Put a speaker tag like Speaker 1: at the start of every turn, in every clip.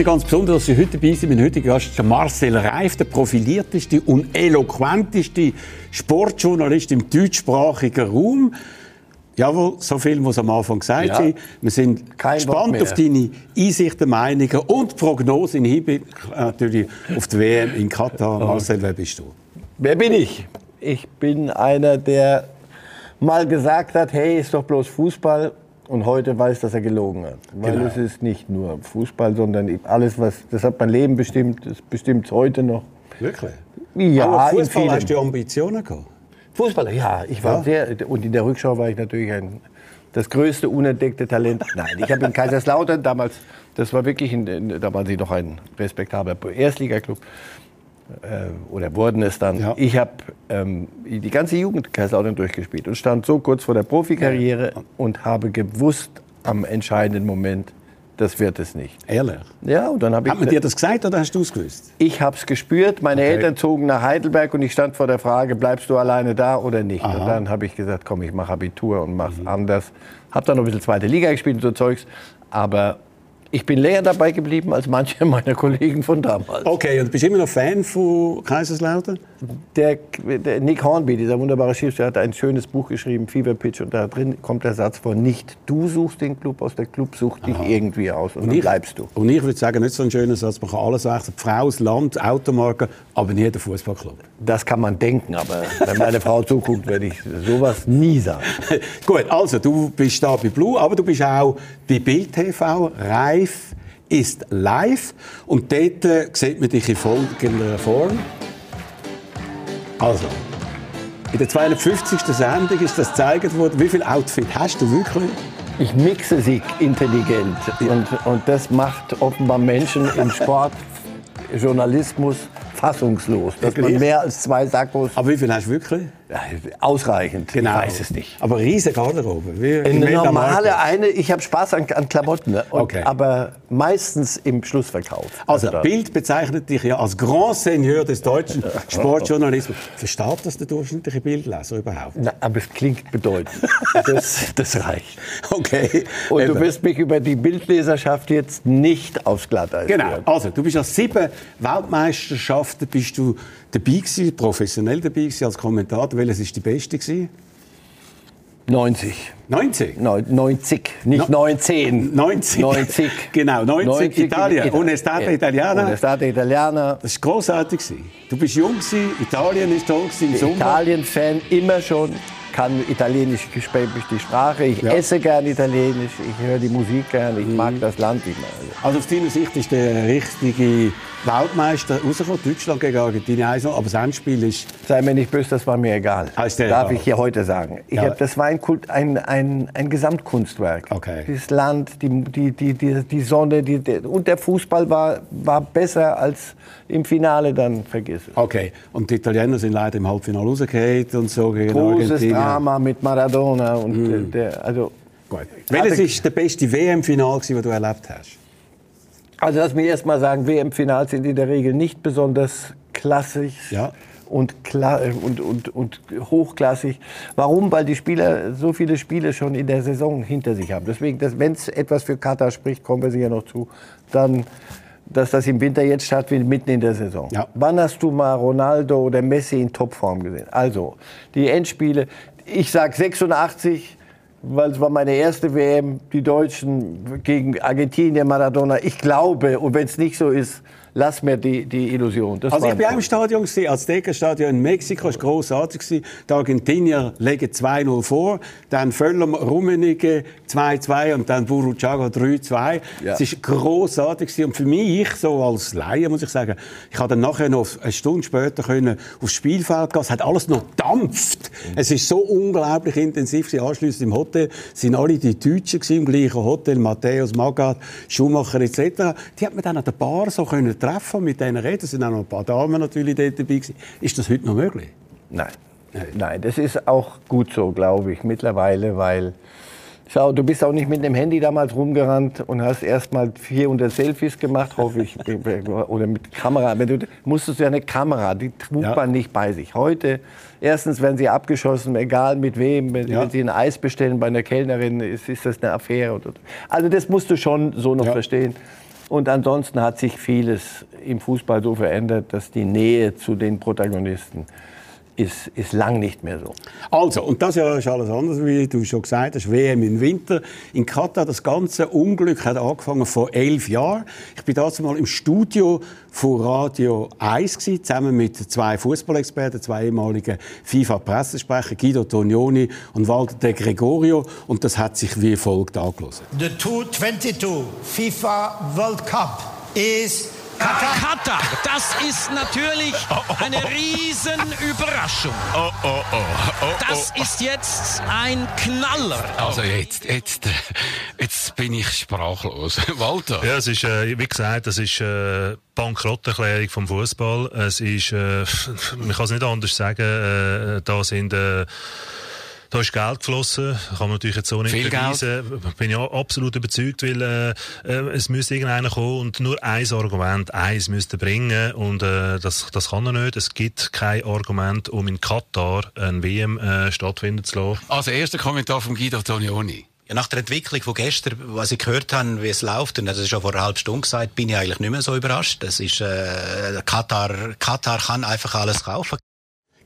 Speaker 1: mich ganz besonders, dass Sie heute dabei sind. Mein heutiger Gast ist Marcel Reif, der profilierteste und eloquenteste Sportjournalist im deutschsprachigen Raum. Jawohl, so viel muss am Anfang gesagt ja. sein. Wir sind Kein gespannt auf deine Einsichten, Meinungen und Prognosen im Hinblick natürlich auf die WM in Katar. Marcel, wer bist du?
Speaker 2: Wer bin ich? Ich bin einer, der mal gesagt hat, hey, ist doch bloß Fußball und heute weiß, dass er gelogen hat. Weil genau. es ist nicht nur Fußball, sondern alles, was, das hat mein Leben bestimmt, das bestimmt es heute noch.
Speaker 1: Wirklich?
Speaker 2: Ja,
Speaker 1: Aber Fußball in hast du Ambitionen gehabt?
Speaker 2: Fußballer, ja. Ich war ja. sehr, und in der Rückschau war ich natürlich ein, das größte unentdeckte Talent. Nein, ich habe in Kaiserslautern damals, das war wirklich, in, da waren sie noch ein respektabler Erstligaklub oder wurden es dann. Ja. Ich habe ähm, die ganze Jugend Kaiserslautern durchgespielt und stand so kurz vor der Profikarriere ja. und habe gewusst am entscheidenden Moment, das wird es nicht.
Speaker 1: Ehrlich?
Speaker 2: Ja, und dann habe ich.
Speaker 1: Hat man dir das gesagt oder hast du es gewusst?
Speaker 2: Ich habe es gespürt. Meine okay. Eltern zogen nach Heidelberg und ich stand vor der Frage, bleibst du alleine da oder nicht? Aha. Und dann habe ich gesagt, komm, ich mache Abitur und mache es mhm. anders. Habe dann noch ein bisschen zweite Liga gespielt und so Zeugs. Aber ich bin länger dabei geblieben als manche meiner Kollegen von damals.
Speaker 1: Okay, und bist du immer noch Fan von Kaiserslautern?
Speaker 2: Der, der Nick Hornby, dieser wunderbare Schriftsteller, hat ein schönes Buch geschrieben, Fever Pitch, und da drin kommt der Satz vor, nicht du suchst den Club aus, der Club sucht dich Aha. irgendwie aus und, und dann ich, bleibst du.
Speaker 1: Und ich würde sagen, nicht so ein schöner Satz, man kann alles die Frau, das Land, Automarke, aber nie der Fußballclub.
Speaker 2: Das kann man denken, aber wenn meine Frau zuguckt, werde ich sowas nie sagen.
Speaker 1: Gut, also du bist da bei Blue, aber du bist auch bei Bild TV, Reif ist live und dort äh, sieht man dich in folgender Form. Also, in der 250. Sendung ist das gezeigt worden. Wie viel Outfit hast du wirklich?
Speaker 2: Ich mixe sie intelligent und, und das macht offenbar Menschen im Sport, Journalismus fassungslos, dass man mehr als zwei Sackos.
Speaker 1: Aber wie viel hast du wirklich?
Speaker 2: Ausreichend.
Speaker 1: Genau. Ich weiß es nicht. Aber riesige Garderobe. Wie
Speaker 2: eine normale eine. Ich habe Spaß an, an Klamotten, ne? und, okay. aber meistens im Schlussverkauf.
Speaker 1: Also, also Bild bezeichnet dich ja als Grand Seigneur des deutschen Sportjournalismus. Versteht das der durchschnittliche Bildleser überhaupt?
Speaker 2: Na, aber es klingt bedeutend. Das, das reicht.
Speaker 1: Okay.
Speaker 2: Und Eben. du wirst mich über die Bildleserschaft jetzt nicht aufs Glatteis
Speaker 1: Genau. Also du bist ja sieben Weltmeisterschaften bist du dabei gewesen, professionell dabei gewesen als Kommentator. Welches ist die beste gewesen?
Speaker 2: 90.
Speaker 1: 90?
Speaker 2: 90, nicht no 19.
Speaker 1: 90.
Speaker 2: 90.
Speaker 1: Genau, 90, 90 Italien. Unestate Italiana.
Speaker 2: Unestate Italiana.
Speaker 1: Das war großartig. Du bist jung, Italien ist toll im
Speaker 2: Sommer. Italien-Fan immer schon kann Italienisch, spreche die Sprache, ich ja. esse gern Italienisch, ich höre die Musik gern, ich mhm. mag das Land immer.
Speaker 1: Also aus deiner Sicht ist der richtige Weltmeister rausgekommen, Deutschland gegen Argentinien 1 aber das Endspiel ist...
Speaker 2: Sei mir nicht böse, das war mir egal.
Speaker 1: Ah, Darf
Speaker 2: egal. ich hier heute sagen. Ja. hab, das war ein, Kult, ein, ein, ein Gesamtkunstwerk.
Speaker 1: Okay.
Speaker 2: Das Land, die, die, die, die, die Sonne die, und der Fußball war, war besser als im Finale, dann vergiss es.
Speaker 1: Okay, und die Italiener sind leider im Halbfinale rausgefallen und so gegen
Speaker 2: Großes
Speaker 1: Argentinien.
Speaker 2: Drama mit Maradona und mm. der, also...
Speaker 1: Gut. Welches ist der beste WM-Final, das du erlebt hast?
Speaker 2: Also lass mich erst mal sagen, WM-Finals sind in der Regel nicht besonders klassisch.
Speaker 1: Ja.
Speaker 2: Und, und, und, und hochklassig. Warum? Weil die Spieler so viele Spiele schon in der Saison hinter sich haben. Deswegen, wenn es etwas für Katar spricht, kommen wir sicher noch zu, dann dass das im Winter jetzt stattfindet, mitten in der Saison.
Speaker 1: Ja.
Speaker 2: Wann hast du mal Ronaldo oder Messi in Topform gesehen? Also, die Endspiele, ich sage 86, weil es war meine erste WM, die Deutschen gegen Argentinien, Maradona. Ich glaube, und wenn es nicht so ist, lass mir die, die Illusion.
Speaker 1: Das also ich bin auch im Stadion gewesen, als Stadion in Mexiko, das war grossartig. Die Argentinier legen 2-0 vor, dann Völler Rummenigge 2-2 und dann Buruchaga 3-2. Ja. Es war grossartig und für mich, so als Laie, muss ich sagen, ich konnte dann nachher noch eine Stunde später können aufs Spielfeld gehen. Es hat alles noch dampft. Mhm. Es ist so unglaublich intensiv. Anschließend im Hotel sind alle die Deutschen im gleichen Hotel, Matthäus, Magath, Schumacher etc. Die hat man dann an der Bar so können treffen, mit denen reden. Es sind auch noch ein paar Damen natürlich dort dabei gewesen. Ist das heute noch möglich?
Speaker 2: Nein. Nein, das ist auch gut so, glaube ich, mittlerweile, weil Schau, du bist auch nicht mit dem Handy damals rumgerannt und hast erst mal 400 Selfies gemacht, hoffe ich, oder mit Kamera. Wenn du musstest du ja eine Kamera, die trug ja. man nicht bei sich. Heute, erstens werden sie abgeschossen, egal mit wem. Wenn, ja. sie ein Eis bestellen bei einer Kellnerin, ist, ist das eine Affäre. Also das musst du schon so noch ja. verstehen. Und ansonsten hat sich vieles im Fußball so verändert, dass die Nähe zu den Protagonisten ist, ist lang nicht mehr so.
Speaker 1: Also, und das Jahr ist alles anders, wie du schon gesagt hast, WM im Winter. In Katar, das ganze Unglück hat angefangen vor elf Jahren. Ich bin dazu mal im Studio von Radio 1 gewesen, zusammen mit zwei Fußballexperten, zwei ehemaligen FIFA-Pressesprecher, Guido Tonioni und Walter De Gregorio. Und das hat sich wie folgt angelassen.
Speaker 3: The 222 FIFA World Cup is
Speaker 4: Katar. Katar. Das ist natürlich eine Riesenüberraschung. Oh, oh, oh, oh, das ist jetzt ein Knaller.
Speaker 5: Also jetzt, jetzt, jetzt bin ich sprachlos. Walter.
Speaker 6: Ja, es ist, äh, wie gesagt, das ist äh, Bankrotterklärung vom Fußball. Es ist, äh, man kann es nicht anders sagen, äh, da sind äh, da ist Geld geflossen, kann man natürlich jetzt so nicht Viel beweisen. Geld. Bin ja absolut überzeugt, weil äh, äh, es müsste irgendeiner kommen und nur ein Argument, eins müsste bringen und äh, das, das kann er nicht. Es gibt kein Argument, um in Katar ein WM äh, stattfinden zu lassen.
Speaker 5: Also erster Kommentar von Guido Tonioni.
Speaker 7: Ja, nach der Entwicklung von gestern, was ich gehört habe, wie es läuft, und das ist schon vor einer halben Stunde gesagt, bin ich eigentlich nicht mehr so überrascht. Das ist, äh, Katar, Katar kann einfach alles kaufen.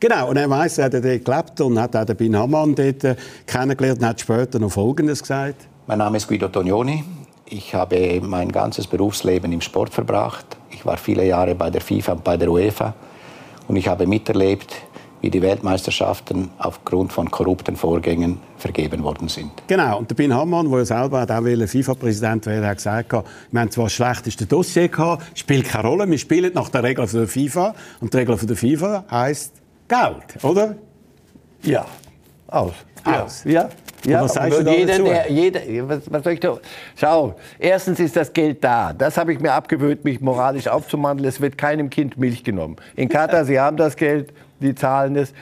Speaker 1: Genau, und er weiss, er hat dort gelebt und hat auch den Bin Hamann dort äh, kennengelernt und hat später noch Folgendes gesagt.
Speaker 8: Mein Name ist Guido Tonioni. Ich habe mein ganzes Berufsleben im Sport verbracht. Ich war viele Jahre bei der FIFA und bei der UEFA. Und ich habe miterlebt, wie die Weltmeisterschaften aufgrund von korrupten Vorgängen vergeben worden sind.
Speaker 1: Genau, und der Bin Hamann, der ja selber auch FIFA-Präsident werden hat gesagt, wir haben zwar das schlechteste Dossier gehabt, spielt keine Rolle, wir spielen nach der Regel der FIFA. Und die Regel der FIFA heisst, Geld, oder?
Speaker 2: Ja, aus.
Speaker 1: Aus.
Speaker 2: Ja. Ja, was sagst du jeder, der, jeder, was, was soll ich da? Schau, erstens ist das Geld da. Das habe ich mir abgewöhnt, mich moralisch aufzumandeln. Es wird keinem Kind Milch genommen. In Katar, sie haben das Geld, die zahlen es.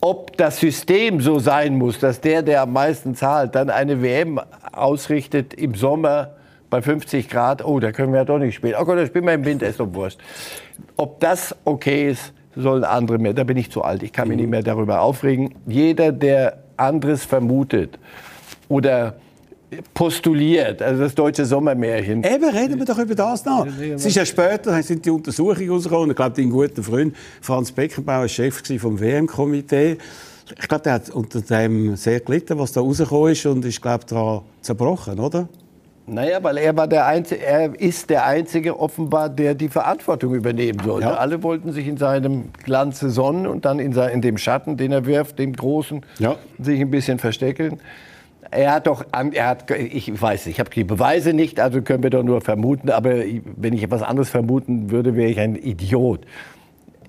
Speaker 2: Ob das System so sein muss, dass der, der am meisten zahlt, dann eine WM ausrichtet im Sommer bei 50 Grad, oh, da können wir ja doch nicht spielen. Oh Gott, da spielen wir im Winter, ist doch wurscht. Ob das okay ist, sollen andere mehr. Da bin ich zu alt. Ich kann mich nicht mehr darüber aufregen. Jeder, der anderes vermutet oder postuliert, also das deutsche Sommermärchen.
Speaker 1: Eben, reden wir doch über das noch. Es ist ja später, sind die Untersuchungen rausgekommen. Ich glaube, dein guter Freund Franz Beckenbauer war Chef vom WM-Komitee. Ich glaube, der hat unter dem sehr gelitten, was da rausgekommen ist und ist, glaube daran zerbrochen, oder?
Speaker 2: Naja, weil er war der Einzige, er ist der Einzige offenbar, der die Verantwortung übernehmen sollte. Ja. Alle wollten sich in seinem Glanze sonnen und dann in, in dem Schatten, den er wirft, dem Großen, ja. sich ein bisschen verstecken. Er hat doch, er hat, ich weiß, ich habe die Beweise nicht, also können wir doch nur vermuten. Aber wenn ich etwas anderes vermuten würde, wäre ich ein Idiot.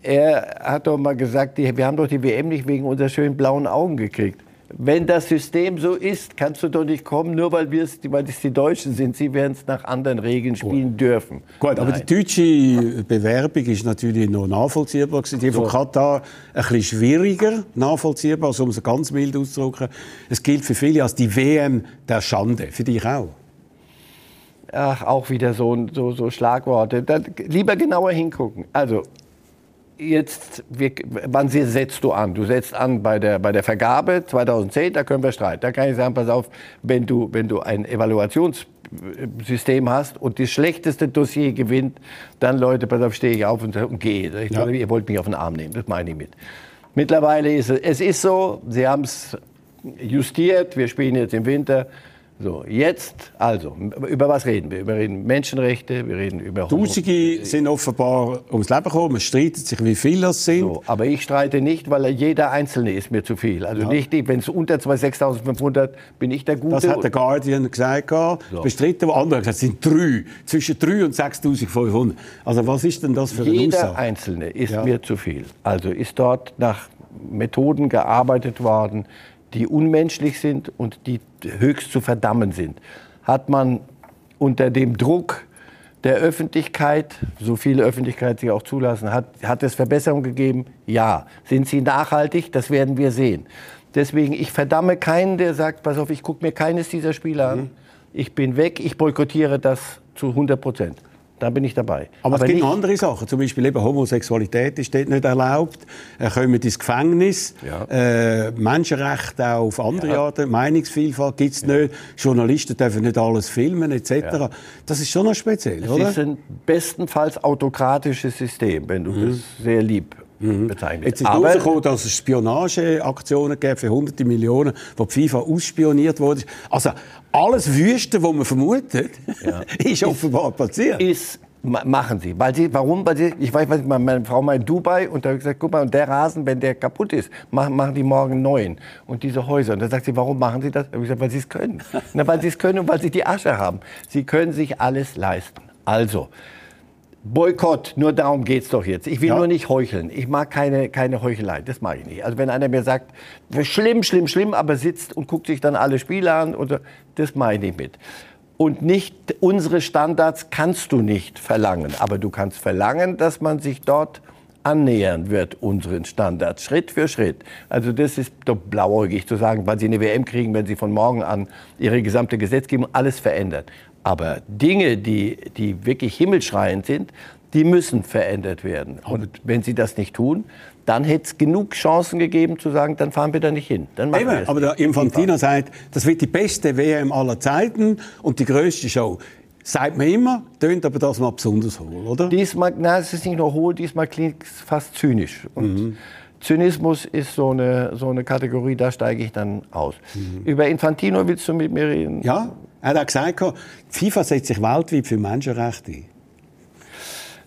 Speaker 2: Er hat doch mal gesagt, wir haben doch die WM nicht wegen unserer schönen blauen Augen gekriegt wenn das System so ist, kannst du doch nicht kommen, nur weil, wir es, weil es die Deutschen sind. Sie werden es nach anderen Regeln spielen Gut. dürfen.
Speaker 1: Gut, aber Nein. die deutsche Bewerbung ist natürlich noch nachvollziehbar. Die von Katar ein bisschen schwieriger nachvollziehbar, also um es ganz mild auszudrücken. Es gilt für viele als die WM der Schande. Für dich auch?
Speaker 2: Ach, auch wieder so, so, so Schlagworte. Da, lieber genauer hingucken. Also, jetzt, wann setzt du an? Du setzt an bei der, bei der Vergabe 2010, da können wir streiten. Da kann ich sagen, pass auf, wenn du, wenn du ein Evaluationssystem hast und das schlechteste Dossier gewinnt, dann Leute, pass auf, stehe ich auf und, und gehe. Ich ja. Ihr wollt mich auf den Arm nehmen, das meine ich mit. Mittlerweile ist es, es ist so, sie haben es justiert, wir spielen jetzt im Winter. So, jetzt, also, über was reden wir? Wir reden Menschenrechte, wir reden über...
Speaker 1: Tausende sind offenbar ums Leben gekommen, man streitet sich, wie viele das sind. So,
Speaker 2: aber ich streite nicht, weil jeder Einzelne ist mir zu viel. Also ja. nicht, wenn es unter 6'500 bin ich der Gute.
Speaker 1: Das hat der Guardian gesagt, so. bestritten, aber andere gesagt, es sind drei, zwischen 3 und 6'500. Also was ist denn das für
Speaker 2: eine
Speaker 1: Jeder
Speaker 2: Aussage? Einzelne ist ja. mir zu viel. Also ist dort nach Methoden gearbeitet worden, die unmenschlich sind und die höchst zu verdammen sind. Hat man unter dem Druck der Öffentlichkeit, so viel Öffentlichkeit sie auch zulassen, hat, hat es Verbesserungen gegeben? Ja. Sind sie nachhaltig? Das werden wir sehen. Deswegen, ich verdamme keinen, der sagt, pass auf, ich gucke mir keines dieser Spiele an. Mhm. Ich bin weg, ich boykottiere das zu 100 Prozent. Da bin ich dabei.
Speaker 1: Aber, es gibt andere Sachen. Zum Beispiel eben Homosexualität ist dort nicht erlaubt. Äh, kommen ins Gefängnis.
Speaker 2: Ja.
Speaker 1: Äh, Menschenrechte auch auf andere Arten. Meinungsvielfalt gibt es nicht. Journalisten dürfen nicht alles filmen etc. Das ist schon noch speziell,
Speaker 2: Es
Speaker 1: oder?
Speaker 2: ist ein bestenfalls autokratisches System, wenn du das sehr lieb bezeichnest.
Speaker 1: Mhm. Jetzt ist
Speaker 2: Aber
Speaker 1: rausgekommen, dass es Spionageaktionen gab für hunderte Millionen, wo die FIFA ausspioniert wurde. Also alles Wüste, was man vermutet, ist offenbar passiert.
Speaker 2: ist ma- machen sie, weil sie, warum? Weil sie, ich weiß, was meine meine Frau mal in Dubai und da habe ich gesagt, guck mal, und der Rasen, wenn der kaputt ist, machen, machen die morgen einen neuen und diese Häuser. Und da sagt sie, warum machen sie das? Da habe ich gesagt, weil sie es können. Na, weil sie es können und weil sie die Asche haben. Sie können sich alles leisten. Also Boykott, nur darum geht's doch jetzt. Ich will
Speaker 1: Ja.
Speaker 2: nur nicht heucheln. Ich mag keine, keine Heuchelei, das mag ich nicht. Also wenn einer mir sagt, schlimm, schlimm, schlimm, aber sitzt und guckt sich dann alle Spiele an, oder, das mache ich nicht mit. Und nicht unsere Standards kannst du nicht verlangen, aber du kannst verlangen, dass man sich dort annähern wird unseren Standards, Schritt für Schritt. Also das ist doch blauäugig zu sagen, weil sie eine WM kriegen, wenn sie von morgen an ihre gesamte Gesetzgebung alles verändert. Aber Dinge, die, die wirklich himmelschreiend sind, die müssen verändert werden. Und wenn sie das nicht tun, dann hätte es genug Chancen gegeben zu sagen, dann fahren wir da nicht hin. Dann machen
Speaker 1: Eben, aber der Infantino sagt, das wird die beste WM aller Zeiten und die größte Show. Sagt man immer, tönt aber das mal besonders hohl, oder?
Speaker 2: Diesmal, na, es ist nicht nur hohl, diesmal klingt es fast zynisch. Und
Speaker 1: Mhm.
Speaker 2: Zynismus ist so eine, so eine Kategorie, da steige ich dann aus. Über Infantino willst du mit mir reden?
Speaker 1: Mhm. Ja, er hat auch gesagt, die FIFA setzt sich weltweit für Menschenrechte ein.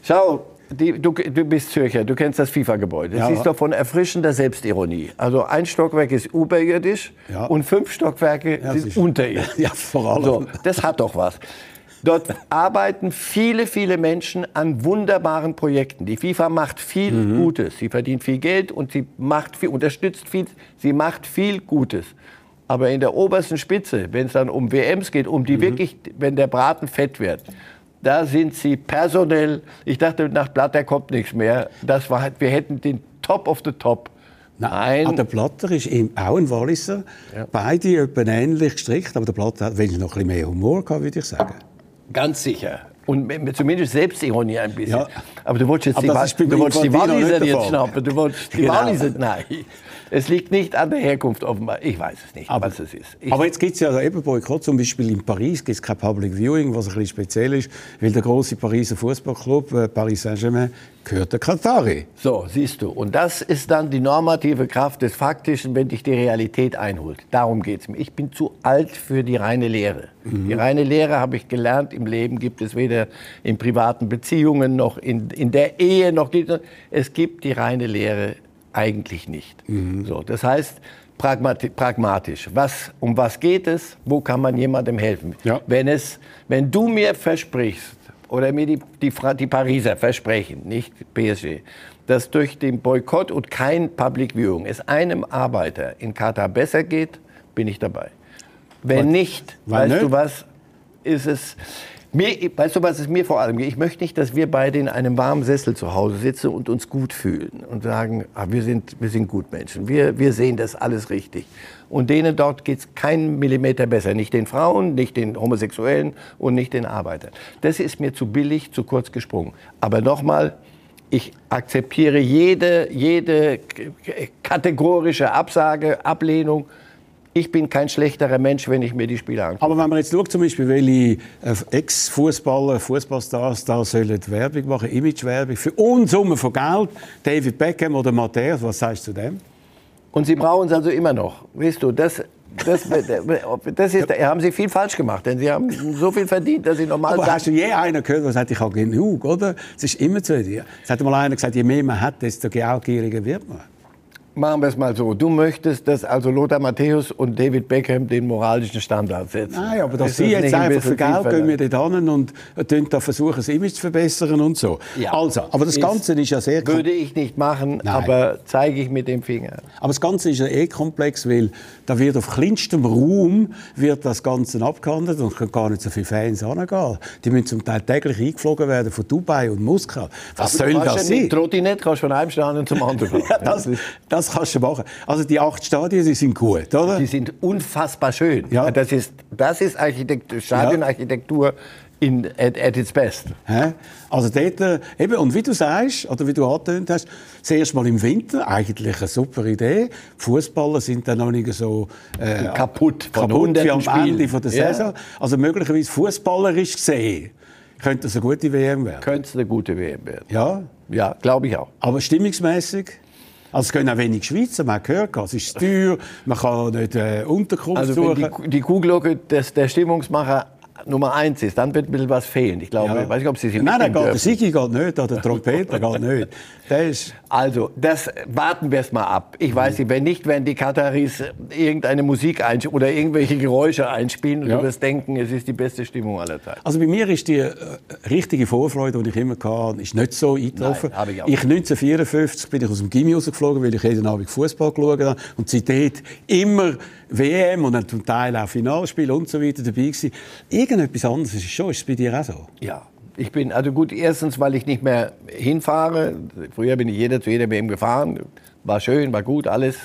Speaker 2: Schau, die, du, du bist Zürcher, du kennst das FIFA-Gebäude. Das
Speaker 1: Ja.
Speaker 2: ist doch von erfrischender Selbstironie. Also ein Stockwerk ist überirdisch
Speaker 1: Ja.
Speaker 2: und fünf Stockwerke
Speaker 1: Ja,
Speaker 2: sind unterirdisch.
Speaker 1: Ja, vor allem.
Speaker 2: So, das hat doch was. Dort arbeiten viele, viele Menschen an wunderbaren Projekten. Die FIFA macht viel
Speaker 1: Mhm.
Speaker 2: Gutes. Sie verdient viel Geld und sie macht viel, unterstützt viel. Sie macht viel Gutes. Aber in der obersten Spitze, wenn es dann um WMs geht, um
Speaker 1: Mhm.
Speaker 2: die wirklich, wenn der Braten fett wird, da sind sie personell. Ich dachte, nach Blatter kommt nichts mehr. Das war, wir hätten den Top of the Top. Nein,
Speaker 1: Ah, der Platter ist eben auch ein Walliser. Beide etwa ähnlich gestrickt, aber der Platter hat wenig noch ein bisschen mehr Humor gehabt, würde ich sagen.
Speaker 2: Ganz sicher. Und zumindest Selbstironie ein bisschen.
Speaker 1: Ja.
Speaker 2: Aber du wolltest jetzt
Speaker 1: Aber
Speaker 2: die, du wolltest die Walliser jetzt schnappen. Du wolltest die
Speaker 1: Genau.
Speaker 2: Walliser. Nein. Es liegt nicht an der Herkunft offenbar. Ich weiß es nicht,
Speaker 1: Aber,
Speaker 2: was es ist. Ich,
Speaker 1: aber jetzt gibt es ja eben Boykott, zum Beispiel in Paris gibt es kein Public Viewing, was ein bisschen speziell ist, weil der große Pariser Fußballclub äh, Paris Saint-Germain gehört der Katari.
Speaker 2: so, siehst du. Und das ist dann die normative Kraft des Faktischen, wenn dich die Realität einholt. Darum geht es mir. Ich bin zu alt für die reine Lehre. Die reine Lehre habe ich gelernt. Im Leben gibt es weder in privaten Beziehungen noch in, in der Ehe noch. Es gibt die reine Lehre eigentlich nicht. So, das heißt pragmati pragmatisch. Was, um was geht es? Wo kann man jemandem helfen?
Speaker 1: Ja.
Speaker 2: Wenn, es, wenn du mir versprichst, oder mir die, die, die Pariser versprechen, nicht PSG, dass durch den Boykott und kein Public Viewing es einem Arbeiter in Katar besser geht, bin ich dabei. Wenn nicht, weißt
Speaker 1: nicht?
Speaker 2: du was, ist es... Mir, weißt du, was es mir vor allem geht? Ich möchte nicht, dass wir beide in einem warmen Sessel zu Hause sitzen und uns gut fühlen und sagen, ah, wir, sind, wir sind Gutmenschen, wir, wir sehen das alles richtig. Und denen dort geht es keinen Millimeter besser. Nicht den Frauen, nicht den Homosexuellen und nicht den Arbeitern. Das ist mir zu billig, zu kurz gesprungen. Aber nochmal, ich akzeptiere jede, jede kategorische Absage, Ablehnung. Ich bin kein schlechterer Mensch, wenn ich mir die Spiele angucke.
Speaker 1: Aber wenn man jetzt schaut, zum Beispiel, welche äh, Ex-Fußballer, Fußballstars da sollen Werbung machen, Imagewerbung, für Unsummen von Geld, David Beckham oder Matthäus, was sagst du dem?
Speaker 2: Und Sie brauchen es also immer noch. Weißt du, das, das, das ist, haben Sie viel falsch gemacht, denn Sie haben so viel verdient, dass Sie normal
Speaker 1: Aber
Speaker 2: sagen-
Speaker 1: hast du je einen gehört, der sagt, ich habe genug, oder? Es ist immer zu dir. Es hat mal einer gesagt, je mehr man hat, desto gieriger wird man.
Speaker 2: Machen wir es mal so. Du möchtest, dass also Lothar Matthäus und David Beckham den moralischen Standard setzen.
Speaker 1: Nein, aber dass
Speaker 2: Ist
Speaker 1: sie
Speaker 2: das
Speaker 1: jetzt
Speaker 2: nicht ein
Speaker 1: einfach
Speaker 2: bisschen
Speaker 1: für Geld gehen wir dort hin und äh, da versuchen, das Image zu verbessern und so.
Speaker 2: Ja.
Speaker 1: Also, aber das
Speaker 2: Ist-
Speaker 1: Ganze ist ja sehr
Speaker 2: Würde ich nicht machen,
Speaker 1: Nein.
Speaker 2: aber zeige ich mit dem Finger.
Speaker 1: Aber das Ganze ist ja eh komplex, weil da wird auf kleinstem Raum wird das Ganze abgehandelt und es können gar nicht so viele Fans hingehen. Die müssen zum Teil täglich eingeflogen werden von Dubai und Moskau. Was soll das sein?
Speaker 2: Trottinett kannst du von einem Stadion zum anderen fahren.
Speaker 1: Ja, das, das kannst du machen. Also die acht Stadien, die sind gut, oder?
Speaker 2: Die sind unfassbar schön.
Speaker 1: Ja.
Speaker 2: Das ist, das ist Architekt Stadionarchitektur in, at, at its best.
Speaker 1: Hä? Also dort, äh, eben, und wie du sagst, oder wie du angetönt hast, zuerst mal im Winter, eigentlich eine super Idee. Die Fußballer sind dann noch nicht so äh,
Speaker 2: Kaputt
Speaker 1: kaputt wie am
Speaker 2: Spielen.
Speaker 1: Ende von der
Speaker 2: Ja.
Speaker 1: Saison. Also möglicherweise fußballerisch gesehen, könnte das eine gute WM werden.
Speaker 2: Könnte es eine gute WM werden.
Speaker 1: Ja,
Speaker 2: Ja, glaube ich auch.
Speaker 1: aber stimmungsmäßig. Also es können auch wenig Schweizer, man hat gehört, es ist teuer, man kann nicht äh, Unterkunft
Speaker 2: Also
Speaker 1: suchen.
Speaker 2: die, die Kuhglocke des, der Stimmungsmacher Nummer eins ist, dann wird ein bisschen was fehlen. Ich glaube, ich weiß nicht, ob Sie sie
Speaker 1: Nein, der, geht, der. Sigi geht nicht, oder der Trompeter geht nicht. Der ist,
Speaker 2: Also, das warten wir es mal ab. Ich weiß nicht, wenn nicht, werden die Kataris irgendeine Musik einspielen oder irgendwelche Geräusche einspielen und
Speaker 1: Ja.
Speaker 2: du wirst denken, es ist die beste Stimmung aller Zeiten.
Speaker 1: Also bei mir ist die äh, richtige Vorfreude, die ich immer hatte, ist nicht so eingetroffen.
Speaker 2: Nein, ich
Speaker 1: ich 1954 bin ich aus dem Gimmi rausgeflogen, weil ich jeden Abend Fußball geschaut habe und seitdem immer WM und dann zum Teil auch Finalspiele und so weiter dabei gewesen. Irgendetwas anderes ist es schon, ist es bei dir auch so?
Speaker 2: Ja. Ich bin, also gut, erstens, weil ich nicht mehr hinfahre. Früher bin ich jeder zu jeder WM gefahren. War schön, war gut, alles.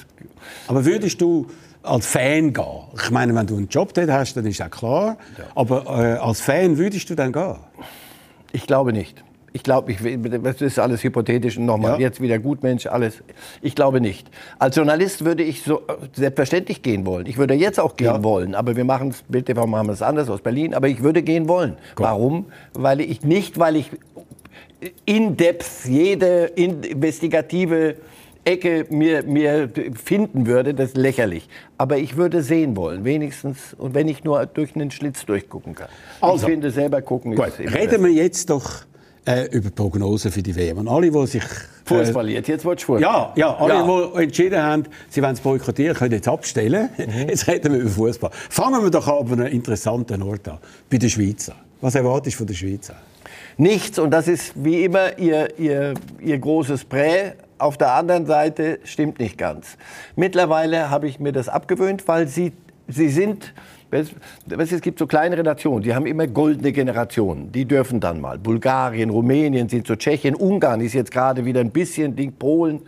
Speaker 1: Aber würdest du als Fan gehen? Ich meine, wenn du einen Job dort hast, dann ist auch klar. Aber äh, als Fan würdest du dann gehen?
Speaker 2: Ich glaube nicht. Ich glaube, ich, das ist alles hypothetisch und nochmal
Speaker 1: Ja.
Speaker 2: jetzt wieder Gutmensch, alles. Ich glaube nicht. Als Journalist würde ich so äh, selbstverständlich gehen wollen. Ich würde jetzt auch gehen
Speaker 1: Ja.
Speaker 2: wollen, aber wir machen es, Bild TV machen wir es anders aus Berlin, aber ich würde gehen wollen. Warum? Weil ich nicht, weil ich in depth jede investigative Ecke mir, mir finden würde, das ist lächerlich. Aber ich würde sehen wollen, wenigstens, und wenn ich nur durch einen Schlitz durchgucken kann.
Speaker 1: Also.
Speaker 2: ich finde, selber gucken
Speaker 1: Gut, reden wir jetzt doch äh, über die Prognosen für die WM. Und alle, die sich... Äh,
Speaker 2: verliert. Jetzt wird Fuß.
Speaker 1: Ja, ja, alle,
Speaker 2: Ja.
Speaker 1: die entschieden haben, sie wollen es boykottieren, können jetzt abstellen.
Speaker 2: Mhm.
Speaker 1: Jetzt reden wir über Fußball. Fangen wir doch an bei einem interessanten Ort an, bei den Schweizer. Was erwartest du von den Schweizer?
Speaker 2: Nichts, und das ist wie immer ihr, ihr, ihr großes Prä. Auf der anderen Seite stimmt nicht ganz. Mittlerweile habe ich mir das abgewöhnt, weil sie, sie sind, du, es gibt so kleinere Nationen, die haben immer goldene Generationen. Die dürfen dann mal. Bulgarien, Rumänien sind so, Tschechien, Ungarn ist jetzt gerade wieder ein bisschen, Ding, Polen.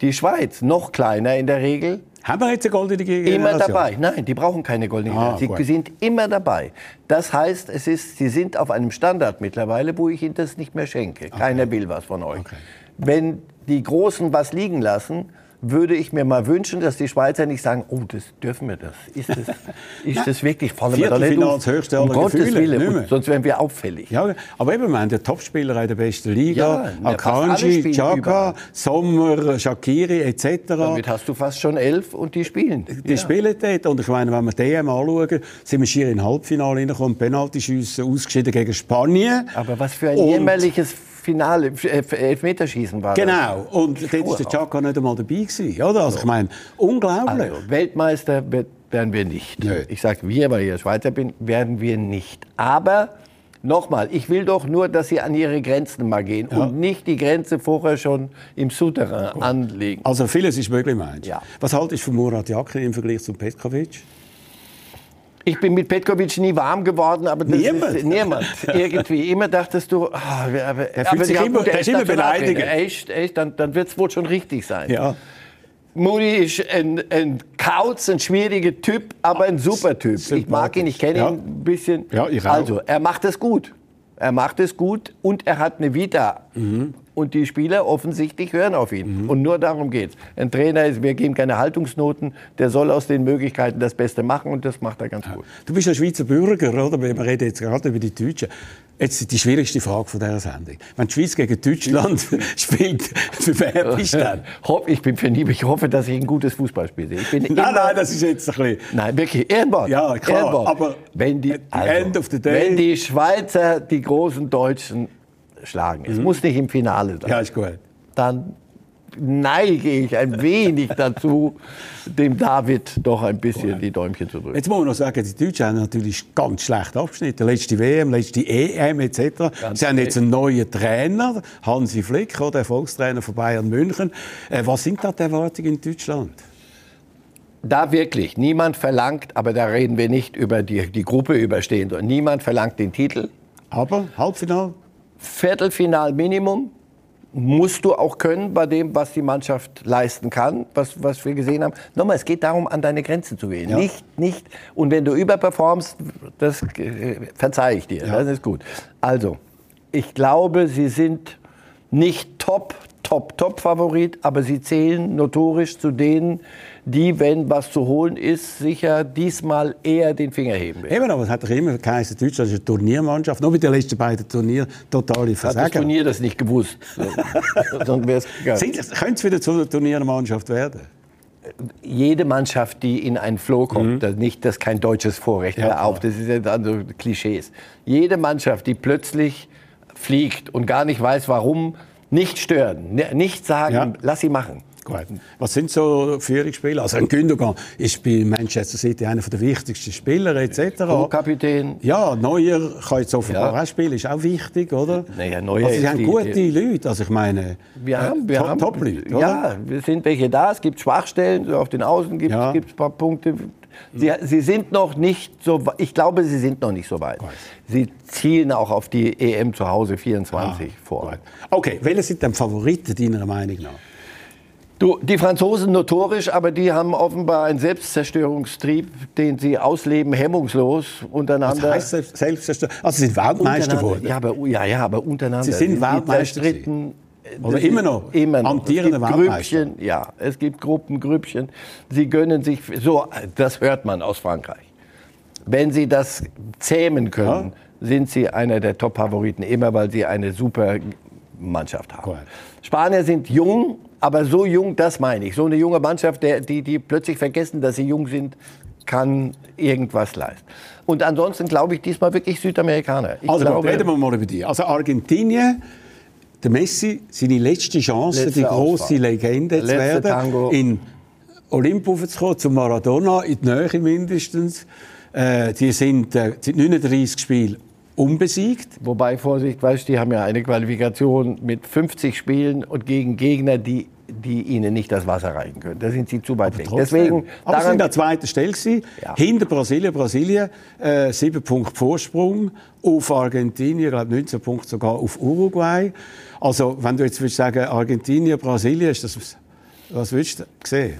Speaker 2: Die Schweiz, noch kleiner in der Regel,
Speaker 1: Haben wir jetzt eine goldene Generation?
Speaker 2: Immer dabei. Nein, die brauchen keine goldene
Speaker 1: Ah,
Speaker 2: Generation.
Speaker 1: gut.
Speaker 2: Sie sind immer dabei. Das heißt, es ist, sie sind auf einem Standard mittlerweile, wo ich ihnen das nicht mehr schenke. Keiner will was von euch. Wenn die Großen was liegen lassen, würde ich mir mal wünschen, dass die Schweizer nicht sagen, oh, das dürfen wir das. Ist das, ist das wirklich? Fallen wir da nicht auf?
Speaker 1: höchste
Speaker 2: um
Speaker 1: aller
Speaker 2: Gottes
Speaker 1: Gefühle,
Speaker 2: Willen, sonst wären wir auffällig.
Speaker 1: Ja, aber eben, wir haben ja Topspieler in der besten
Speaker 2: Ja,
Speaker 1: Liga.
Speaker 2: alle
Speaker 1: Akanji, Chaka. Sommer, Shakiri etc.
Speaker 2: Damit hast du fast schon elf und die spielen.
Speaker 1: Die spielen dort. Und ich meine, wenn wir die EM anschauen, sind wir schier in Halbfinale reingekommen, Penaltyschüsse ausgeschieden gegen Spanien.
Speaker 2: Aber was für ein jämmerliches Finale, Elfmeterschießen war das.
Speaker 1: Genau. Und dort war der Chaka nicht einmal dabei. Gewesen, oder? Also ich meine, unglaublich.
Speaker 2: Also, Weltmeister werden wir nicht.
Speaker 1: Nö.
Speaker 2: Ich sage wir, weil ich Schweizer bin, werden wir nicht. Aber nochmal, ich will doch nur, dass sie an ihre Grenzen mal gehen und nicht die Grenze vorher schon im Souterrain anlegen.
Speaker 1: Also vieles ist möglich, meinst du?
Speaker 2: Ja.
Speaker 1: Was haltest du von Murat Yakin im Vergleich zu Petkovic?
Speaker 2: Ich bin mit Petkovic nie warm geworden, aber das
Speaker 1: Niemand?
Speaker 2: ist niemand. Irgendwie. Immer dachtest du, ah, aber, aber,
Speaker 1: sich immer- der ist immer beleidigt.
Speaker 2: Echt, echt, dann, dann wird es wohl schon richtig sein.
Speaker 1: Ja.
Speaker 2: Moody ist ein, ein Kauz, ein schwieriger Typ, aber ein super Typ. Ich mag ihn, ich kenne
Speaker 1: Ja.
Speaker 2: ihn ein bisschen.
Speaker 1: Ja, ich auch.
Speaker 2: Also, er macht es gut. Er macht es gut und er hat eine Vita.
Speaker 1: Mhm.
Speaker 2: Und die Spieler offensichtlich hören auf ihn. Und nur darum geht's. Ein Trainer ist, wir geben keine Haltungsnoten, der soll aus den Möglichkeiten das Beste machen und das macht er ganz gut.
Speaker 1: Du bist ein Schweizer Bürger, oder? Wir reden jetzt gerade über die Deutschen. Jetzt die schwierigste Frage von dieser Sendung. Wenn die Schweiz gegen Deutschland spielt, für wer bist du dann?
Speaker 2: Ich bin für nie, ich hoffe, dass ich ein gutes Fußballspiel sehe. Ich bin
Speaker 1: Nein,
Speaker 2: immer-
Speaker 1: nein, das ist jetzt ein bisschen...
Speaker 2: Nein, wirklich, Ehrenwort.
Speaker 1: Ja, klar,
Speaker 2: Ehrenwort.
Speaker 1: aber
Speaker 2: wenn die,
Speaker 1: the end of the day-
Speaker 2: wenn die Schweizer die großen Deutschen schlagen, es muss nicht im Finale sein,
Speaker 1: Ja, ist gut.
Speaker 2: dann neige ich ein wenig dazu, dem David doch ein bisschen die Däumchen zu drücken.
Speaker 1: Jetzt muss man noch sagen, die Deutschen haben natürlich ganz schlecht abgeschnitten. Letzte WM, letzte EM etc. Sie haben jetzt einen neuen Trainer, Hansi Flick, der Erfolgstrainer von Bayern München. Äh, was sind da die Erwartungen in Deutschland?
Speaker 2: Da wirklich, niemand verlangt, aber da reden wir nicht über die, die Gruppe überstehen, sondern niemand verlangt den Titel.
Speaker 1: Aber Halbfinale?
Speaker 2: Viertelfinal Minimum, musst du auch können bei dem, was die Mannschaft leisten kann, was, was wir gesehen haben. Nochmal, es geht darum, an deine Grenzen zu gehen.
Speaker 1: Ja.
Speaker 2: Nicht, nicht, und wenn du überperformst, das äh, verzeihe ich dir,
Speaker 1: Ja.
Speaker 2: das ist gut. Also, ich glaube, sie sind nicht top, top, top Favorit, aber sie zählen notorisch zu denen, die, wenn was zu holen ist, sicher diesmal eher den Finger heben werden.
Speaker 1: Eben, aber es hat doch immer geheißen, Deutschland ist eine Turniermannschaft. Nur bei den letzten beiden Turnieren totale
Speaker 2: Hat das. Turnier das nicht gewusst. Sonst wäre es gegangen.
Speaker 1: Sind- Könnte es wieder zu einer Turniermannschaft werden?
Speaker 2: jede Mannschaft, die in einen Flow kommt, das nicht, das ist kein deutsches Vorrecht,
Speaker 1: Mhm. Ja,
Speaker 2: auf, das ist ja dann so Klischees. Jede Mannschaft, die plötzlich fliegt und gar nicht weiß, warum, nicht stören, ne- nicht sagen,
Speaker 1: Ja.
Speaker 2: lass sie machen.
Speaker 1: Gut. Was sind so Führungsspieler? Also ein Gündogan ist bei Manchester City einer der wichtigsten Spieler etc.
Speaker 2: Co-Kapitän,
Speaker 1: Ja, Neuer kann jetzt offenbar
Speaker 2: Ja.
Speaker 1: auch spielen, ist auch wichtig, oder?
Speaker 2: Naja, Neuer
Speaker 1: also sie haben
Speaker 2: die-
Speaker 1: gute
Speaker 2: die-
Speaker 1: Leute, also ich meine,
Speaker 2: Wir
Speaker 1: äh,
Speaker 2: haben, wir
Speaker 1: Top-
Speaker 2: haben,
Speaker 1: Top-Leute, oder?
Speaker 2: ja, wir sind welche da. Es gibt Schwachstellen, auf den Außen gibt
Speaker 1: Ja.
Speaker 2: es ein paar Punkte. Sie, sie sind noch nicht so, we- ich glaube, sie sind noch nicht so weit. Sie zielen auch auf die EM zu Hause 24 vor.
Speaker 1: Gut. Okay, welche sind denn Favoriten deiner Meinung nach?
Speaker 2: Du, die Franzosen notorisch, aber die haben offenbar einen Selbstzerstörungstrieb, den sie ausleben, hemmungslos
Speaker 1: Was
Speaker 2: untereinander.
Speaker 1: heißt Selbst- Selbstzerstörung? Also sie sind Weltmeister geworden.
Speaker 2: Ja, aber, ja, ja, aber untereinander.
Speaker 1: Sie sind Weltmeister. Oder immer noch?
Speaker 2: Immer noch.
Speaker 1: Amtierende?
Speaker 2: Grüppchen, ja, es gibt Gruppen, Grüppchen. Sie gönnen sich, so, das hört man aus Frankreich. Wenn sie das zähmen können, sind sie einer der Top-Favoriten, immer weil sie eine super Mannschaft haben.
Speaker 1: Gut.
Speaker 2: Spanier sind jung, aber so jung, das meine ich. So eine junge Mannschaft, der, die, die plötzlich vergessen, dass sie jung sind, kann irgendwas leisten. Und ansonsten glaube ich diesmal wirklich Südamerikaner. Ich
Speaker 1: Also
Speaker 2: glaube,
Speaker 1: reden wir mal über die. Also Argentinien, der Messi, seine letzte Chance,
Speaker 2: Letzte
Speaker 1: die große
Speaker 2: Ausfahrt.
Speaker 1: Legende zu werden,
Speaker 2: Tango.
Speaker 1: in Olymp aufzukommen, zu Maradona, in die Nähe mindestens. Äh, die sind äh, seit 39 Spielen unbesiegt.
Speaker 2: Wobei, Vorsicht, weißt die haben ja eine Qualifikation mit 50 Spielen und gegen Gegner, die, die ihnen nicht das Wasser reichen können. Da sind sie zu weit weg.
Speaker 1: Trotzdem.
Speaker 2: Deswegen,
Speaker 1: Aber sie sind an
Speaker 2: daran,
Speaker 1: zweiter Stelle gewesen,
Speaker 2: Ja.
Speaker 1: hinter Brasilien. Brasilien äh, sieben Punkte Vorsprung auf Argentinien, ich glaube 19 Punkte sogar auf Uruguay. Also wenn du jetzt würdest sagen Argentinien, Brasilien, ist das was würdest du sehen?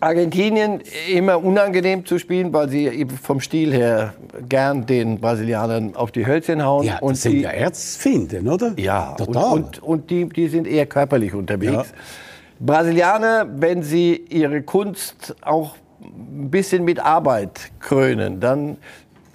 Speaker 2: Argentinien immer unangenehm zu spielen, weil sie vom Stil her gern den Brasilianern auf die Hölzchen hauen.
Speaker 1: Ja,
Speaker 2: und
Speaker 1: das sind
Speaker 2: die,
Speaker 1: ja Erzfinden, oder?
Speaker 2: Ja,
Speaker 1: total.
Speaker 2: Und, und, und die, die sind eher körperlich unterwegs.
Speaker 1: Ja.
Speaker 2: Brasilianer, wenn sie ihre Kunst auch ein bisschen mit Arbeit krönen, dann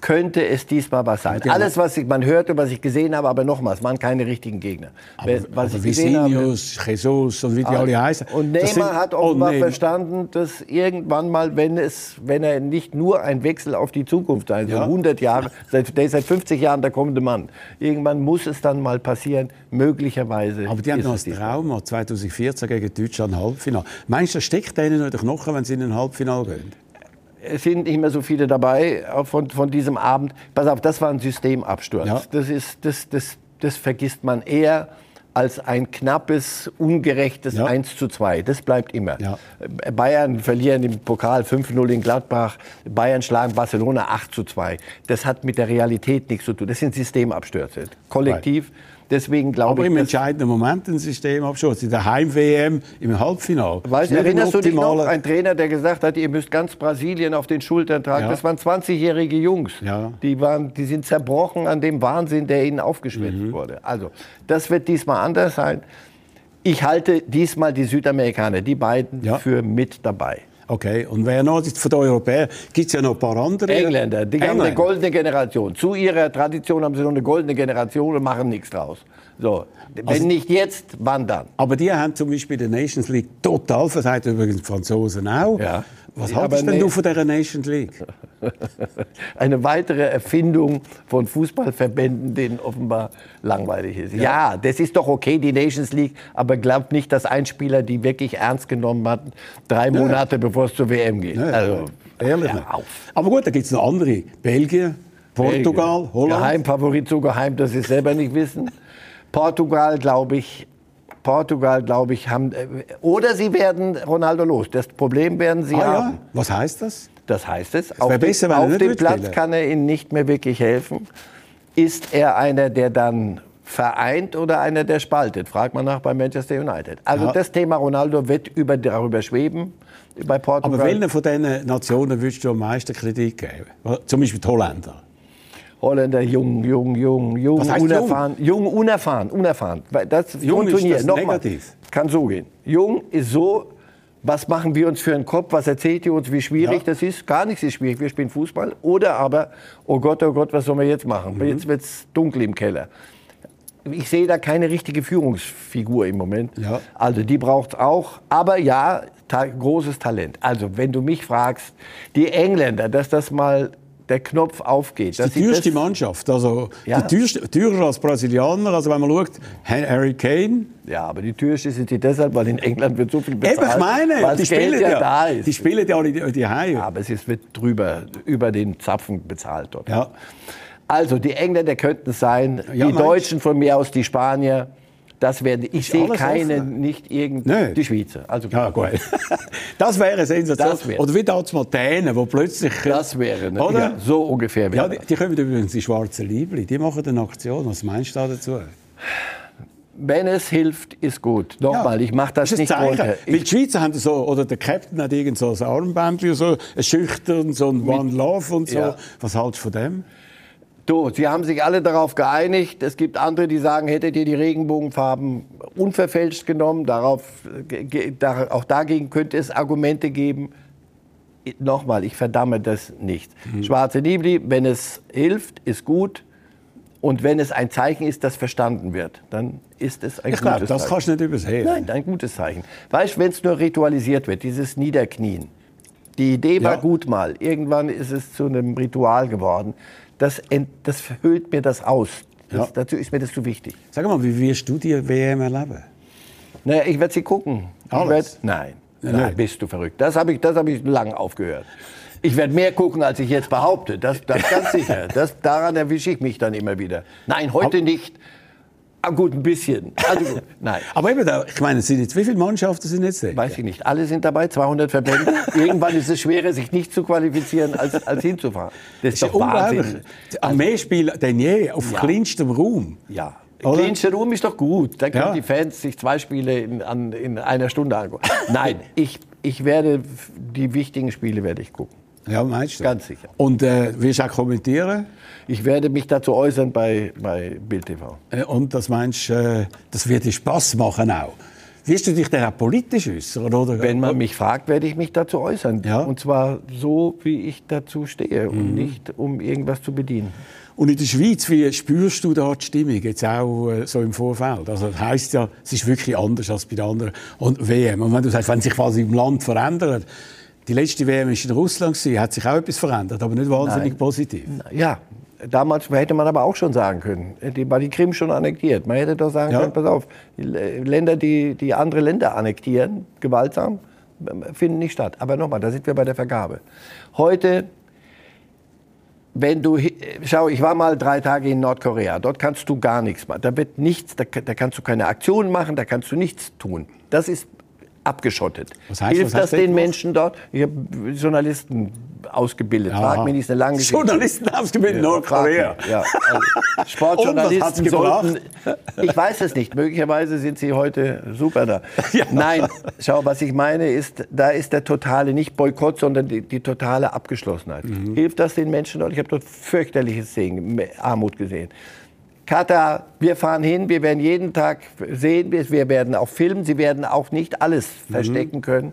Speaker 2: könnte es diesmal was sein. Alles, was ich, man hört und was ich gesehen habe, aber nochmals, waren keine richtigen Gegner.
Speaker 1: aber,
Speaker 2: was
Speaker 1: aber
Speaker 2: ich gesehen habe,
Speaker 1: Vicinius, Jesus und wie die alle heißen.
Speaker 2: und Neymar hat offenbar
Speaker 1: oh, Neymar.
Speaker 2: verstanden, dass irgendwann mal, wenn, es, wenn er nicht nur ein Wechsel auf die Zukunft sein soll,
Speaker 1: Ja.
Speaker 2: 100 Jahre, seit, der ist seit 50 Jahren der kommende Mann, irgendwann muss es dann mal passieren, möglicherweise.
Speaker 1: Aber die haben noch das. Trauma 2014 gegen Deutschland Halbfinale. Meinst du, das steckt denen noch in den Knochen, wenn sie in ein Halbfinale gehen?
Speaker 2: Es sind nicht mehr so viele dabei äh, von, von diesem Abend. Pass auf, das war ein Systemabsturz.
Speaker 1: Ja.
Speaker 2: Das, ist, das, das, das vergisst man eher als ein knappes, ungerechtes
Speaker 1: Ja.
Speaker 2: 1 zu 2. Das bleibt immer.
Speaker 1: Ja.
Speaker 2: Äh, Bayern verlieren im Pokal 5-0 in Gladbach. Bayern schlagen Barcelona 8 zu 2. Das hat mit der Realität nichts zu tun. Das sind Systemabstürze. Kollektiv. Deswegen glaube
Speaker 1: Aber
Speaker 2: ich,
Speaker 1: im entscheidenden Moment ein Systemabschluss. In der Heim-WM im Halbfinale.
Speaker 2: Weißt, erinnerst du dich noch? Ein Trainer, der gesagt hat, ihr müsst ganz Brasilien auf den Schultern tragen.
Speaker 1: Ja.
Speaker 2: Das waren 20-jährige Jungs.
Speaker 1: Ja.
Speaker 2: Die, waren, die sind zerbrochen an dem Wahnsinn, der ihnen aufgeschwitzt
Speaker 1: Mhm.
Speaker 2: wurde. Also, das wird diesmal anders sein. Ich halte diesmal die Südamerikaner, die beiden,
Speaker 1: Ja.
Speaker 2: für mit dabei.
Speaker 1: Okay, und wer noch von den Europäern? Gibt es ja noch ein paar andere.
Speaker 2: Engländer, die haben
Speaker 1: Engländer.
Speaker 2: eine goldene Generation. Zu ihrer Tradition haben sie noch eine goldene Generation und machen nichts draus. So, wenn
Speaker 1: Also-
Speaker 2: nicht jetzt, wann dann?
Speaker 1: Aber die haben zum Beispiel der Nations League total versagt, übrigens die Franzosen auch.
Speaker 2: Ja.
Speaker 1: Was
Speaker 2: Ja,
Speaker 1: haltest denn
Speaker 2: nee.
Speaker 1: du von dieser Nations League?
Speaker 2: eine weitere Erfindung von Fußballverbänden, denen offenbar langweilig ist. Ja. das ist doch okay, die Nations League, aber glaubt nicht, dass ein Spieler die wirklich ernst genommen hat, drei Monate bevor es zur WM geht.
Speaker 1: Nee,
Speaker 2: also,
Speaker 1: Ehrlich
Speaker 2: auf.
Speaker 1: Aber gut, da gibt es noch andere. Belgien, Portugal, Holland.
Speaker 2: Geheimfavorit so geheim, dass sie es selber nicht wissen. Portugal, glaube ich, Portugal, glaube ich, haben, äh, oder sie werden Ronaldo los. Das Problem werden sie
Speaker 1: Ah,
Speaker 2: haben.
Speaker 1: ja? Was heißt das?
Speaker 2: Das heißt es,
Speaker 1: wär
Speaker 2: auf, dem-
Speaker 1: besser, er
Speaker 2: auf dem Platz kann er ihnen nicht mehr wirklich helfen. Ist er einer, der dann vereint oder einer, der spaltet. Fragt man nach bei Manchester United. Also
Speaker 1: Ja.
Speaker 2: das Thema Ronaldo wird über, darüber schweben bei Portugal.
Speaker 1: Aber welchen von diesen Nationen würdest du am meisten Kredit geben? Zum Beispiel die Holländer.
Speaker 2: Holländer, jung, jung, jung, jung,
Speaker 1: Was heißt
Speaker 2: unerfahren, jung? unerfahren, unerfahren. Weil Das
Speaker 1: Jung ist das
Speaker 2: nochmal,
Speaker 1: negativ.
Speaker 2: kann so gehen. Jung ist so, was machen wir uns für einen Kopf, was erzählt ihr uns, wie schwierig
Speaker 1: Ja.
Speaker 2: das ist? Gar nichts ist schwierig, wir spielen Fußball. Oder aber, oh Gott, oh Gott, was sollen wir jetzt machen?
Speaker 1: Mhm.
Speaker 2: Jetzt wird es dunkel im Keller. Ich sehe da keine richtige Führungsfigur im Moment.
Speaker 1: Ja.
Speaker 2: Also die braucht es auch. Aber ja, ta großes Talent. Also wenn du mich fragst, die Engländer, dass das mal der Knopf aufgeht.
Speaker 1: Die
Speaker 2: dass sie
Speaker 1: teuerste
Speaker 2: das-
Speaker 1: Mannschaft. Also,
Speaker 2: Ja.
Speaker 1: die teuerste, teurer als Brasilianer. Also wenn man schaut, Harry Kane.
Speaker 2: Ja, aber die Türste sind sie deshalb, weil in England wird so viel
Speaker 1: Eben,
Speaker 2: bezahlt.
Speaker 1: ich meine, die
Speaker 2: das
Speaker 1: spielen
Speaker 2: ja,
Speaker 1: ja,
Speaker 2: da ist.
Speaker 1: Die spielen ja alle die, die Heim.
Speaker 2: aber es ist, wird drüber, über den Zapfen bezahlt dort.
Speaker 1: Ja.
Speaker 2: Also die Engländer könnten es sein,
Speaker 1: Ja,
Speaker 2: die Deutschen von mir aus, die Spanier. Das werden, ich sehe
Speaker 1: alles
Speaker 2: keine,
Speaker 1: offen.
Speaker 2: nicht irgend,
Speaker 1: Nö.
Speaker 2: die Schweizer. Also
Speaker 1: Ja, gut. Das wäre eine Sensation.
Speaker 2: Das wäre-
Speaker 1: Oder wie damals mal Dänen, wo plötzlich... äh,
Speaker 2: das wäre, ne?
Speaker 1: Oder?
Speaker 2: Ja, so ungefähr
Speaker 1: Ja,
Speaker 2: wäre
Speaker 1: die,
Speaker 2: das.
Speaker 1: die kommen übrigens, die schwarzen Liebli, die machen eine Aktion. Was meinst du da dazu?
Speaker 2: Wenn es hilft, ist gut. Nochmal, ich mache das
Speaker 1: ein
Speaker 2: nicht
Speaker 1: Zeichen.
Speaker 2: runter.
Speaker 1: Weil die Schweizer haben so, oder der Captain hat irgend so ein Armband, so ein schüchtern, so ein One Love und so.
Speaker 2: Ja.
Speaker 1: Was hältst du von dem?
Speaker 2: Du, Sie haben sich alle darauf geeinigt. Es gibt andere, die sagen, hättet ihr die Regenbogenfarben unverfälscht genommen. Darauf, auch dagegen könnte es Argumente geben. Nochmal, ich verdamme das nicht.
Speaker 1: Mhm.
Speaker 2: Schwarze Libri, wenn es hilft, ist gut. Und wenn es ein Zeichen ist, das verstanden wird, dann ist es ein
Speaker 1: Ich
Speaker 2: gutes
Speaker 1: glaube, das
Speaker 2: Zeichen.
Speaker 1: kannst du nicht übersehen.
Speaker 2: Nein, ein gutes Zeichen. Weißt du, wenn es nur ritualisiert wird, dieses Niederknien. Die Idee war
Speaker 1: Ja.
Speaker 2: gut mal. Irgendwann ist es zu einem Ritual geworden. Das, ent, das hüllt mir das aus. Das,
Speaker 1: Ja.
Speaker 2: Dazu ist mir das zu wichtig.
Speaker 1: Sag mal, wie wirst du die WM erleben?
Speaker 2: Naja, ich werde sie gucken.
Speaker 1: Alles?
Speaker 2: werd, nein, nein,
Speaker 1: nein.
Speaker 2: bist du verrückt. Das habe ich, das hab ich lang aufgehört. Ich werde mehr gucken, als ich jetzt behaupte. Das, das ganz sicher. Das, daran erwische ich mich dann immer wieder. Nein, heute nicht. Ah, gut, ein bisschen. Also gut. Nein.
Speaker 1: Aber eben, da, ich meine, es sind jetzt, wie viele Mannschaften sind jetzt da?
Speaker 2: Weiß ich nicht. Alle sind dabei, 200 Verbände. Irgendwann ist es schwerer, sich nicht zu qualifizieren, als, als hinzufahren. Das ist
Speaker 1: Das
Speaker 2: doch
Speaker 1: ist unglaublich.
Speaker 2: Wahnsinn.
Speaker 1: Am mehr Spieler denn je, auf
Speaker 2: Ja.
Speaker 1: kleinstem Raum.
Speaker 2: Ja. Klinischer Ruhm ist doch gut. Da können
Speaker 1: Ja.
Speaker 2: die Fans sich zwei Spiele in, an, in einer Stunde angucken. Nein, ich, ich werde die wichtigen Spiele werde ich gucken.
Speaker 1: Ja, meinst du?
Speaker 2: Ganz sicher.
Speaker 1: Und äh, wirst du auch kommentieren?
Speaker 2: Ich werde mich dazu äußern bei, bei Bild TV.
Speaker 1: Äh, Und das meinst du, äh, das wird dir Spass machen auch? Wirst du dich dann auch politisch äußern? Oder?
Speaker 2: Wenn man mich fragt, werde ich mich dazu äußern.
Speaker 1: Ja.
Speaker 2: Und zwar so, wie ich dazu stehe und nicht, um irgendwas zu bedienen.
Speaker 1: Und in der Schweiz, wie spürst du da die Stimmung jetzt auch äh, so im Vorfeld? Also das heisst ja, es ist wirklich anders als bei den anderen und WM. Und wenn du sagst, wenn sich quasi im Land verändert, die letzte WM war in Russland, hat sich auch etwas verändert, aber nicht wahnsinnig
Speaker 2: Nein.
Speaker 1: positiv.
Speaker 2: Ja, damals hätte man aber auch schon sagen können, die, war die Krim schon annektiert. Man hätte doch sagen
Speaker 1: Ja.
Speaker 2: können, pass auf, die Länder, die, die andere Länder annektieren, gewaltsam, finden nicht statt. Aber nochmal, da sind wir bei der Vergabe. Heute, wenn du, schau, ich war mal drei Tage in Nordkorea, dort kannst du gar nichts machen. Da wird nichts, da, da kannst du keine Aktion machen, da kannst du nichts tun. Das ist abgeschottet.
Speaker 1: Was heißt-
Speaker 2: Hilft
Speaker 1: was
Speaker 2: das den? Menschen dort? Ich habe Journalisten ausgebildet.
Speaker 1: Aha.
Speaker 2: Frag mich nicht, eine lange Geschichte.
Speaker 1: Journalisten ausgebildet in Nordkorea.
Speaker 2: Ja, also Sportjournalisten sollten. Ich weiß es nicht. Möglicherweise sind sie heute super da.
Speaker 1: Ja.
Speaker 2: Nein, schau, was ich meine ist, da ist der totale nicht Boykott, sondern die, die totale Abgeschlossenheit.
Speaker 1: Mhm.
Speaker 2: Hilft das den Menschen dort? Ich habe dort fürchterliches Sehen, Armut gesehen. Katar, wir fahren hin, wir werden jeden Tag sehen, wir werden auch filmen, sie werden auch nicht alles
Speaker 1: Mhm.
Speaker 2: verstecken können.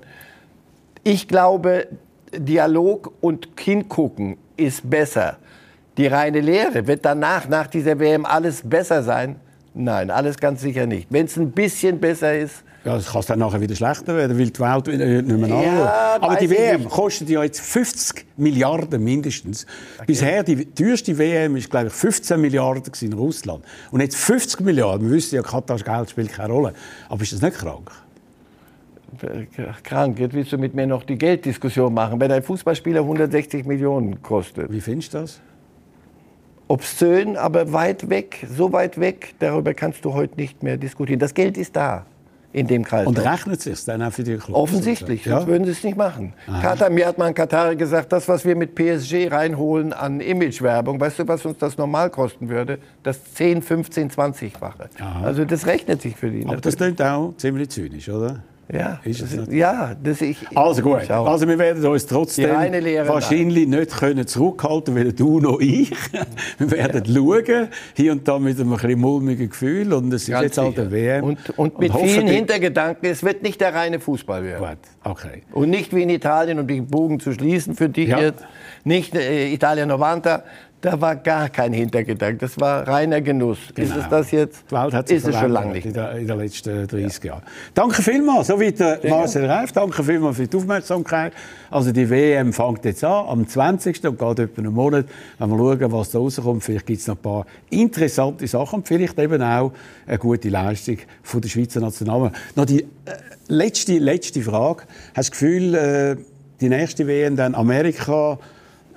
Speaker 2: Ich glaube, Dialog und hingucken ist besser. Die reine Lehre, wird danach, nach dieser WM, alles besser sein? Nein, alles ganz sicher nicht. Wenn es ein bisschen besser ist,
Speaker 1: Ja, das kann es dann nachher wieder schlechter werden, weil die Welt nicht mehr
Speaker 2: Ja.
Speaker 1: Aber die WM
Speaker 2: nicht.
Speaker 1: kostet ja jetzt 50 Milliarden mindestens. Bisher, die teuerste WM ist, glaube ich, 15 Milliarden in Russland. Und jetzt 50 Milliarden. Wir wissen ja, Katars Geld spielt keine Rolle. Aber ist das nicht krank?
Speaker 2: krank, jetzt willst du mit mir noch die Gelddiskussion machen. Wenn ein Fußballspieler 160 Millionen kostet,
Speaker 1: Wie findest du das?
Speaker 2: Obszön, aber weit weg, so weit weg, darüber kannst du heute nicht mehr diskutieren. Das Geld ist da. in dem Kreis.
Speaker 1: Und rechnet es sich dann auch für die Clubs?
Speaker 2: Offensichtlich,
Speaker 1: Ja?
Speaker 2: sonst würden sie es nicht machen. Katar, mir hat mal ein Katari gesagt, das, was wir mit PSG reinholen an Imagewerbung, weißt du, was uns das normal kosten würde? Das 10, 15, 20-fache. Also das rechnet sich für die.
Speaker 1: Aber das
Speaker 2: natürlich.
Speaker 1: klingt auch ziemlich zynisch, oder?
Speaker 2: Ja,
Speaker 1: ist es nicht.
Speaker 2: ja, das ich.
Speaker 1: Also gut, also wir werden uns trotzdem wahrscheinlich nicht können zurückhalten, weder du noch ich. Wir werden schauen, hier und da mit einem ein bisschen mulmigen Gefühl und es ist
Speaker 2: Ganz
Speaker 1: jetzt halt eine WM.
Speaker 2: Und, und mit vielen Hintergedanken, es wird nicht der reine Fußball werden.
Speaker 1: Gut, okay.
Speaker 2: Und nicht wie in Italien, um den Bogen zu schließen für dich
Speaker 1: Ja.
Speaker 2: jetzt, nicht äh, Italia 90, da war gar kein Hintergedanke, das war reiner Genuss. Ist es das jetzt?
Speaker 1: Die Welt hat sich
Speaker 2: ist es schon lange nicht.
Speaker 1: in, der, in den letzten 30 Jahren. Danke vielmals, so wie der Marcel Reif. Danke vielmals für die Aufmerksamkeit. Also die WM fängt jetzt an, am 20. und geht etwa einen Monat. Wenn wir schauen, was da rauskommt, vielleicht gibt es noch ein paar interessante Sachen und vielleicht eben auch eine gute Leistung von der Schweizer Nationalmannschaft. Noch die äh, letzte, letzte Frage. Hast du das Gefühl, äh, die nächste WM dann Amerika,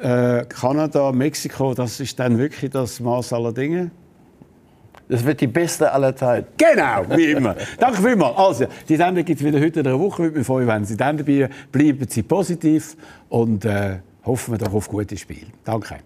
Speaker 1: äh, Kanada, Mexiko, das ist dann wirklich das Maß aller Dinge?
Speaker 2: Das wird die beste aller Zeiten.
Speaker 1: Genau, wie immer. Danke vielmals. Also, die Sendung gibt es wieder heute in einer Woche. Würde mich freuen, wenn Sie dann dabei bleiben. Sie positiv und äh, hoffen wir doch auf gutes Spiel. Danke.